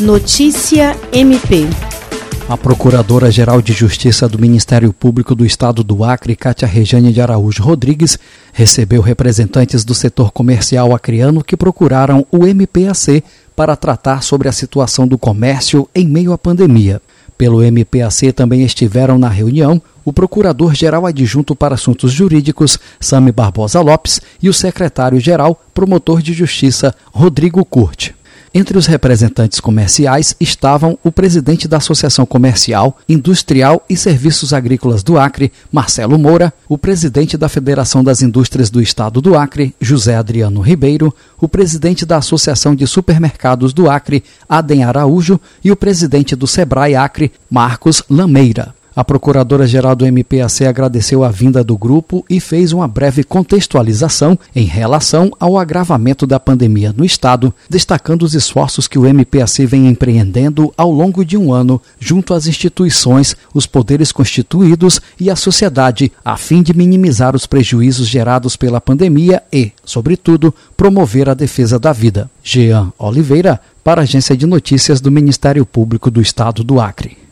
Notícia MP. A Procuradora-Geral de Justiça do Ministério Público do Estado do Acre, Cátia Rejane de Araújo Rodrigues, recebeu representantes do setor comercial acreano que procuraram o MPAC para tratar sobre a situação do comércio em meio à pandemia. Pelo MPAC também estiveram na reunião o Procurador-Geral Adjunto para Assuntos Jurídicos, Sami Barbosa Lopes, e o Secretário-Geral, Promotor de Justiça, Rodrigo Curte. Entre os representantes comerciais estavam o presidente da Associação Comercial, Industrial e Serviços Agrícolas do Acre, Marcelo Moura, o presidente da Federação das Indústrias do Estado do Acre, José Adriano Ribeiro, o presidente da Associação de Supermercados do Acre, Adem Araújo, e o presidente do Sebrae Acre, Marcos Lameira. A Procuradora-Geral do MPAC agradeceu a vinda do grupo e fez uma breve contextualização em relação ao agravamento da pandemia no Estado, destacando os esforços que o MPAC vem empreendendo ao longo de um ano junto às instituições, os poderes constituídos e a sociedade, a fim de minimizar os prejuízos gerados pela pandemia e, sobretudo, promover a defesa da vida. Jean Oliveira, para a Agência de Notícias do Ministério Público do Estado do Acre.